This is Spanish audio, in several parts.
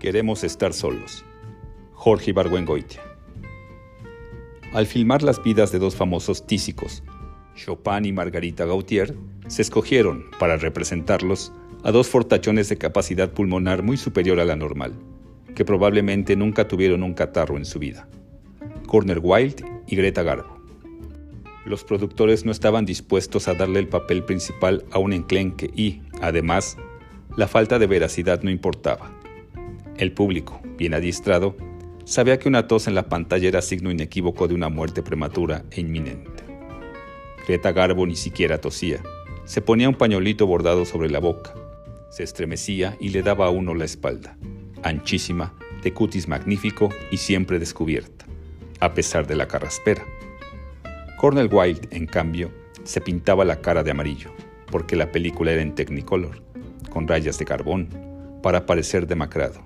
Queremos estar solos. Jorge Ibargüengoitia. Al filmar las vidas de dos famosos tísicos, Chopin y Margarita Gautier, se escogieron, para representarlos, a dos fortachones de capacidad pulmonar muy superior a la normal, que probablemente nunca tuvieron un catarro en su vida. Corner Wilde y Greta Garbo. Los productores no estaban dispuestos a darle el papel principal a un enclenque y, además, la falta de veracidad no importaba. El público, bien adiestrado, sabía que una tos en la pantalla era signo inequívoco de una muerte prematura e inminente. Greta Garbo ni siquiera tosía. Se ponía un pañolito bordado sobre la boca, se estremecía y le daba a uno la espalda, anchísima, de cutis magnífico y siempre descubierta, a pesar de la carraspera. Cornel Wilde, en cambio, se pintaba la cara de amarillo, porque la película era en Technicolor, con rayas de carbón, para parecer demacrado.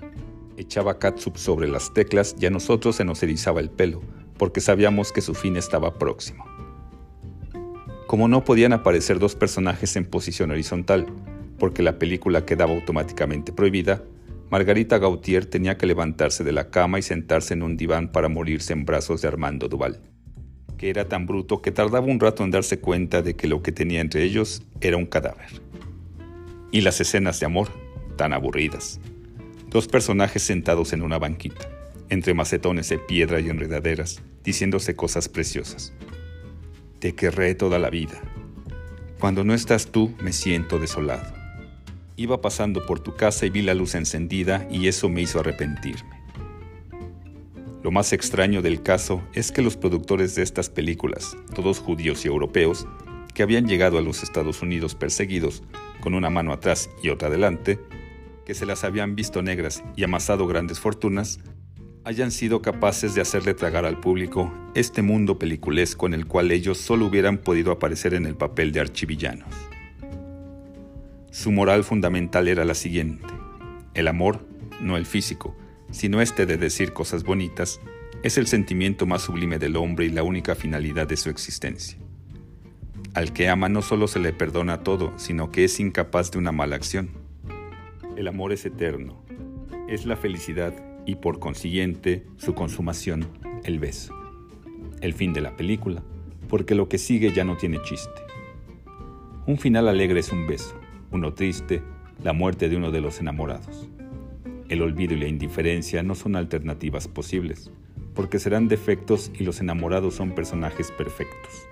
Echaba catsup sobre las teclas y a nosotros se nos erizaba el pelo, porque sabíamos que su fin estaba próximo. Como no podían aparecer dos personajes en posición horizontal, porque la película quedaba automáticamente prohibida, Margarita Gautier tenía que levantarse de la cama y sentarse en un diván para morirse en brazos de Armando Duval, que era tan bruto que tardaba un rato en darse cuenta de que lo que tenía entre ellos era un cadáver. Y las escenas de amor, tan aburridas. Dos personajes sentados en una banquita, entre macetones de piedra y enredaderas, diciéndose cosas preciosas. Te querré toda la vida. Cuando no estás tú, me siento desolado. Iba pasando por tu casa y vi la luz encendida y eso me hizo arrepentirme. Lo más extraño del caso es que los productores de estas películas, todos judíos y europeos, que habían llegado a los Estados Unidos perseguidos, con una mano atrás y otra adelante, que se las habían visto negras y amasado grandes fortunas, hayan sido capaces de hacerle tragar al público este mundo peliculesco en el cual ellos solo hubieran podido aparecer en el papel de archivillanos. Su moral fundamental era la siguiente. El amor, no el físico, sino este de decir cosas bonitas, es el sentimiento más sublime del hombre y la única finalidad de su existencia. Al que ama no solo se le perdona todo, sino que es incapaz de una mala acción. El amor es eterno, es la felicidad y por consiguiente su consumación, el beso. El fin de la película, porque lo que sigue ya no tiene chiste. Un final alegre es un beso, uno triste, la muerte de uno de los enamorados. El olvido y la indiferencia no son alternativas posibles, porque serán defectos y los enamorados son personajes perfectos.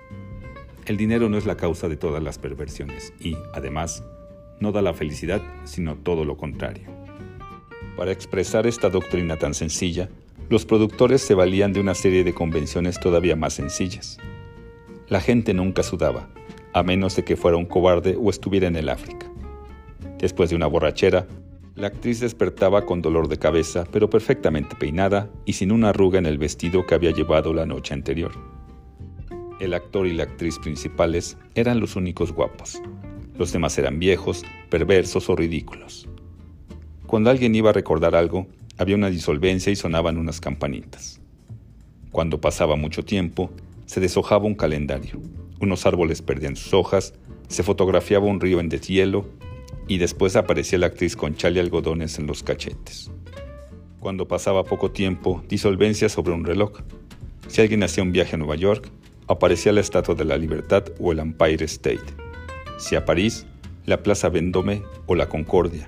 El dinero no es la causa de todas las perversiones y, además, no da la felicidad, sino todo lo contrario. Para expresar esta doctrina tan sencilla, los productores se valían de una serie de convenciones todavía más sencillas. La gente nunca sudaba, a menos de que fuera un cobarde o estuviera en el África. Después de una borrachera, la actriz despertaba con dolor de cabeza, pero perfectamente peinada y sin una arruga en el vestido que había llevado la noche anterior. El actor y la actriz principales eran los únicos guapos. Los demás eran viejos, perversos o ridículos. Cuando alguien iba a recordar algo, había una disolvencia y sonaban unas campanitas. Cuando pasaba mucho tiempo, se deshojaba un calendario, unos árboles perdían sus hojas, se fotografiaba un río en deshielo y después aparecía la actriz con chale algodones en los cachetes. Cuando pasaba poco tiempo, disolvencia sobre un reloj. Si alguien hacía un viaje a Nueva York, aparecía la Estatua de la Libertad o el Empire State. Si a París, la Plaza Vendôme o la Concordia.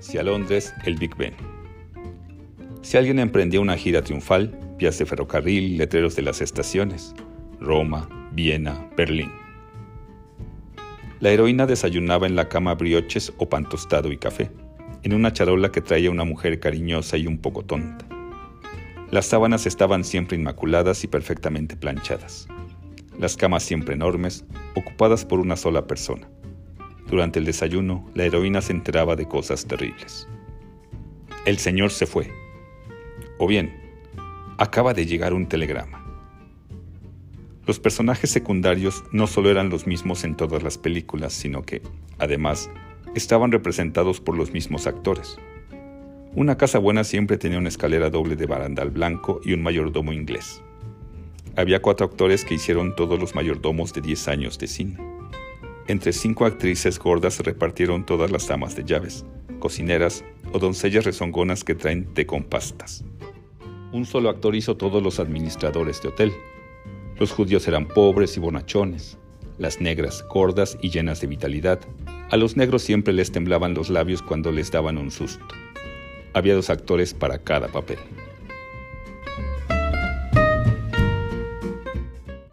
Si a Londres, el Big Ben. Si alguien emprendía una gira triunfal, vías de ferrocarril, letreros de las estaciones. Roma, Viena, Berlín. La heroína desayunaba en la cama brioches o pan tostado y café, en una charola que traía una mujer cariñosa y un poco tonta. Las sábanas estaban siempre inmaculadas y perfectamente planchadas. Las camas siempre enormes, ocupadas por una sola persona. Durante el desayuno, la heroína se enteraba de cosas terribles. El señor se fue. O bien, acaba de llegar un telegrama. Los personajes secundarios no solo eran los mismos en todas las películas, sino que, además, estaban representados por los mismos actores. Una casa buena siempre tenía una escalera doble de barandal blanco y un mayordomo inglés. Había cuatro actores que hicieron todos los mayordomos de 10 años de cine. Entre cinco actrices gordas se repartieron todas las damas de llaves, cocineras o doncellas rezongonas que traen té con pastas. Un solo actor hizo todos los administradores de hotel. Los judíos eran pobres y bonachones, las negras gordas y llenas de vitalidad. A los negros siempre les temblaban los labios cuando les daban un susto. Había dos actores para cada papel.